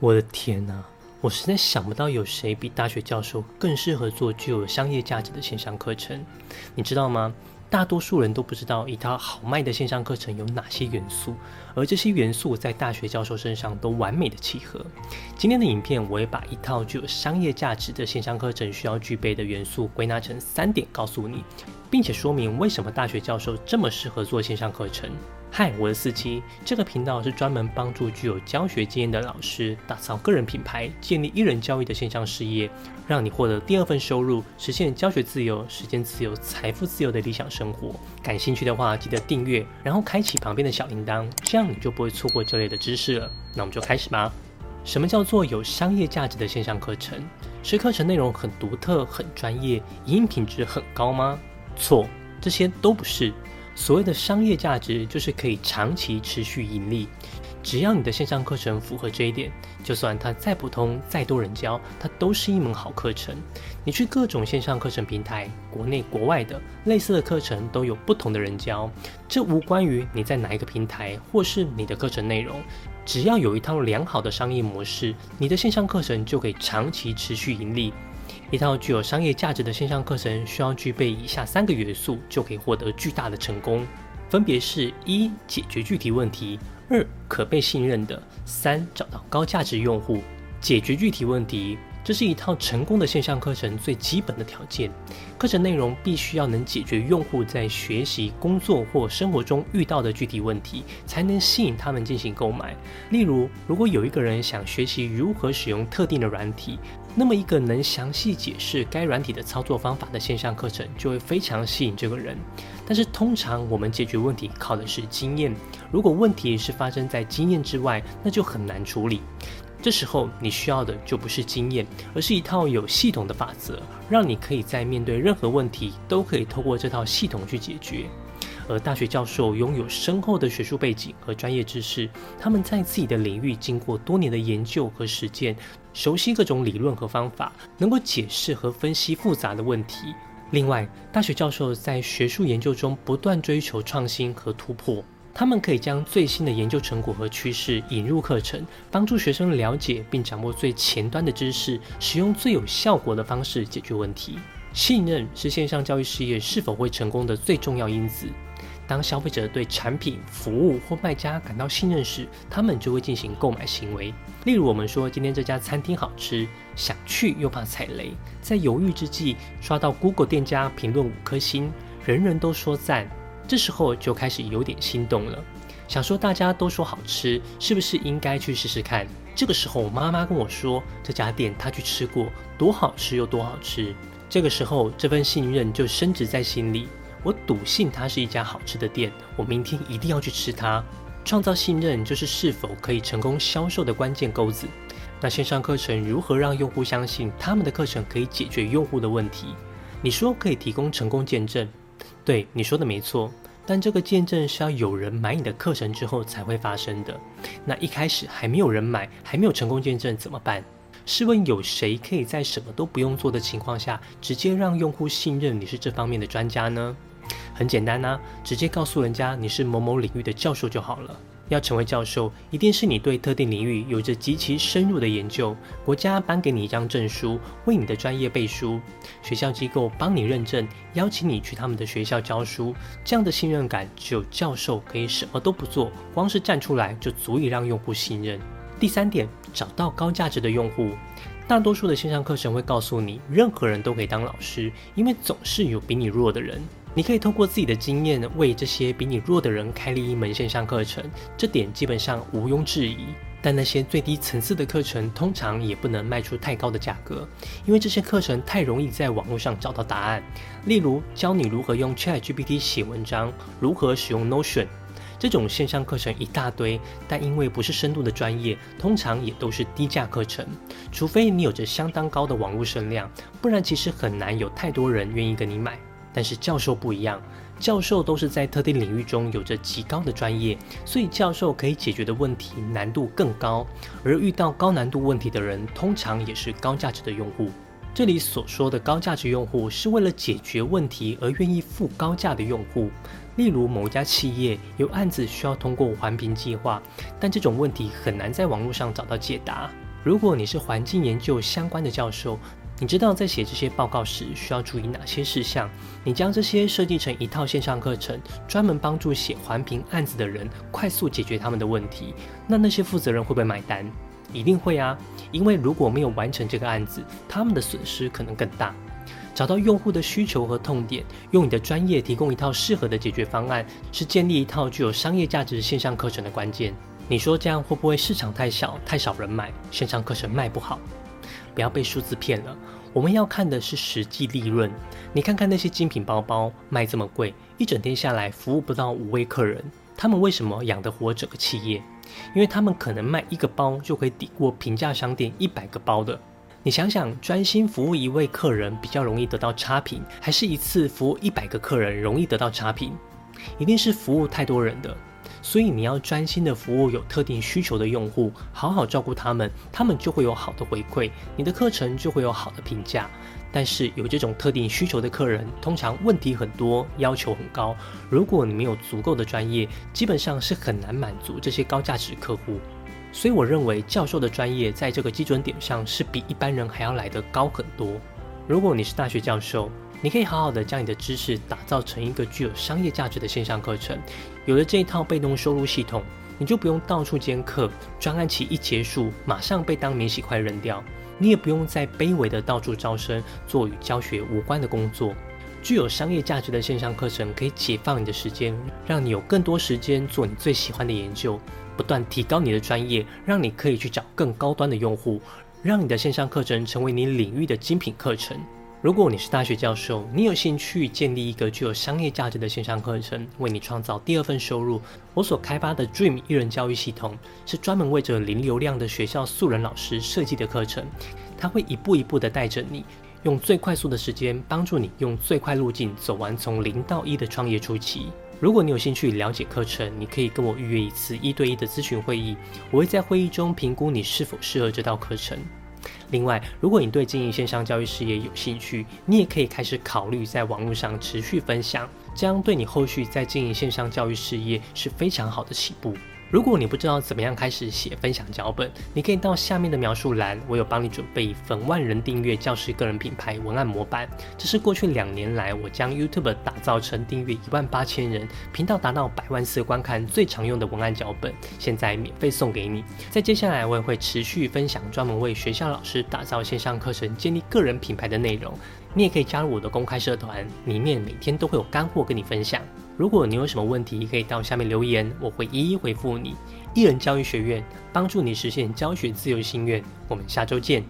我的天哪！我实在想不到有谁比大学教授更适合做具有商业价值的线上课程。你知道吗？大多数人都不知道一套好卖的线上课程有哪些元素，而这些元素在大学教授身上都完美的契合。今天的影片，我也把一套具有商业价值的线上课程需要具备的元素归纳成三点，告诉你，并且说明为什么大学教授这么适合做线上课程。嗨，我是四七，这个频道是专门帮助具有教学经验的老师打造个人品牌、建立一人教育的线上事业，让你获得第二份收入，实现教学自由、时间自由、财富自由的理想生活。感兴趣的话，记得订阅，然后开启旁边的小铃铛，这样你就不会错过这类的知识了。那我们就开始吧。什么叫做有商业价值的线上课程？是课程内容很独特、很专业，营运品质很高吗？错，这些都不是。所谓的商业价值，就是可以长期持续盈利。只要你的线上课程符合这一点，就算它再普通、再多人教，它都是一门好课程。你去各种线上课程平台，国内国外的类似的课程都有不同的人教，这无关于你在哪一个平台或是你的课程内容。只要有一套良好的商业模式，你的线上课程就可以长期持续盈利。一套具有商业价值的线上课程需要具备以下三个元素，就可以获得巨大的成功，分别是：一、解决具体问题；二、可被信任的；三、找到高价值用户。解决具体问题。这是一套成功的线上课程最基本的条件，课程内容必须要能解决用户在学习、工作或生活中遇到的具体问题，才能吸引他们进行购买。例如，如果有一个人想学习如何使用特定的软体，那么一个能详细解释该软体的操作方法的线上课程就会非常吸引这个人。但是，通常我们解决问题靠的是经验，如果问题是发生在经验之外，那就很难处理。这时候你需要的就不是经验，而是一套有系统的法则，让你可以在面对任何问题都可以透过这套系统去解决。而大学教授拥有深厚的学术背景和专业知识，他们在自己的领域经过多年的研究和实践，熟悉各种理论和方法，能够解释和分析复杂的问题。另外，大学教授在学术研究中不断追求创新和突破。他们可以将最新的研究成果和趋势引入课程，帮助学生了解并掌握最前端的知识，使用最有效果的方式解决问题。信任是线上教育事业是否会成功的最重要因子。当消费者对产品、服务或卖家感到信任时，他们就会进行购买行为。例如，我们说今天这家餐厅好吃，想去又怕踩雷，在犹豫之际，刷到 Google 店家评论五颗星，人人都说赞。这时候就开始有点心动了，想说大家都说好吃，是不是应该去试试看？这个时候妈妈跟我说，这家店她去吃过，多好吃又多好吃。这个时候这份信任就升值在心里，我笃信它是一家好吃的店，我明天一定要去吃它。创造信任就是是否可以成功销售的关键钩子。那线上课程如何让用户相信他们的课程可以解决用户的问题？你说可以提供成功见证？对你说的没错，但这个见证是要有人买你的课程之后才会发生的。那一开始还没有人买，还没有成功见证怎么办？试问有谁可以在什么都不用做的情况下，直接让用户信任你是这方面的专家呢？很简单呐，直接告诉人家你是某某领域的教授就好了。要成为教授，一定是你对特定领域有着极其深入的研究。国家颁给你一张证书，为你的专业背书；学校机构帮你认证，邀请你去他们的学校教书。这样的信任感，只有教授可以什么都不做，光是站出来就足以让用户信任。第三点，找到高价值的用户。大多数的线上课程会告诉你，任何人都可以当老师，因为总是有比你弱的人。你可以通过自己的经验为这些比你弱的人开立一门线上课程，这点基本上毋庸置疑。但那些最低层次的课程通常也不能卖出太高的价格，因为这些课程太容易在网络上找到答案。例如，教你如何用 ChatGPT 写文章，如何使用 Notion，这种线上课程一大堆，但因为不是深度的专业，通常也都是低价课程。除非你有着相当高的网络声量，不然其实很难有太多人愿意跟你买。但是教授不一样，教授都是在特定领域中有着极高的专业，所以教授可以解决的问题难度更高。而遇到高难度问题的人，通常也是高价值的用户。这里所说的高价值用户，是为了解决问题而愿意付高价的用户。例如某一家企业有案子需要通过环评计划，但这种问题很难在网络上找到解答。如果你是环境研究相关的教授，你知道在写这些报告时需要注意哪些事项？你将这些设计成一套线上课程，专门帮助写环评案子的人快速解决他们的问题。那那些负责人会不会买单？一定会啊！因为如果没有完成这个案子，他们的损失可能更大。找到用户的需求和痛点，用你的专业提供一套适合的解决方案，是建立一套具有商业价值的线上课程的关键。你说这样会不会市场太小，太少人买，线上课程卖不好？不要被数字骗了，我们要看的是实际利润。你看看那些精品包包卖这么贵，一整天下来服务不到五位客人，他们为什么养得活整个企业？因为他们可能卖一个包就可以抵过平价商店一百个包的。你想想，专心服务一位客人比较容易得到差评，还是一次服务一百个客人容易得到差评？一定是服务太多人的。所以你要专心的服务有特定需求的用户，好好照顾他们，他们就会有好的回馈，你的课程就会有好的评价。但是有这种特定需求的客人，通常问题很多，要求很高。如果你没有足够的专业，基本上是很难满足这些高价值客户。所以我认为教授的专业在这个基准点上是比一般人还要来得高很多。如果你是大学教授，你可以好好的将你的知识打造成一个具有商业价值的线上课程。有了这一套被动收入系统，你就不用到处兼课，专案期一结束马上被当免洗筷扔掉。你也不用再卑微的到处招生，做与教学无关的工作。具有商业价值的线上课程可以解放你的时间，让你有更多时间做你最喜欢的研究，不断提高你的专业，让你可以去找更高端的用户，让你的线上课程成为你领域的精品课程。如果你是大学教授，你有兴趣建立一个具有商业价值的线上课程，为你创造第二份收入，我所开发的 Dream 一人教育系统是专门为着零流量的学校素人老师设计的课程，它会一步一步的带着你，用最快速的时间帮助你用最快路径走完从零到一的创业初期。如果你有兴趣了解课程，你可以跟我预约一次一对一的咨询会议，我会在会议中评估你是否适合这道课程。另外，如果你对经营线上教育事业有兴趣，你也可以开始考虑在网络上持续分享，这样对你后续在经营线上教育事业是非常好的起步。如果你不知道怎么样开始写分享脚本，你可以到下面的描述栏，我有帮你准备一份万人订阅教师个人品牌文案模板。这是过去两年来我将 YouTube 打造成订阅一万八千人、频道达到百万次观看最常用的文案脚本，现在免费送给你。在接下来我也会持续分享专门为学校老师打造线上课程、建立个人品牌的内容。你也可以加入我的公开社团，里面每天都会有干货跟你分享。如果你有什么问题，可以到下面留言，我会一一回复你。艺人教育学院帮助你实现教学自由心愿，我们下周见。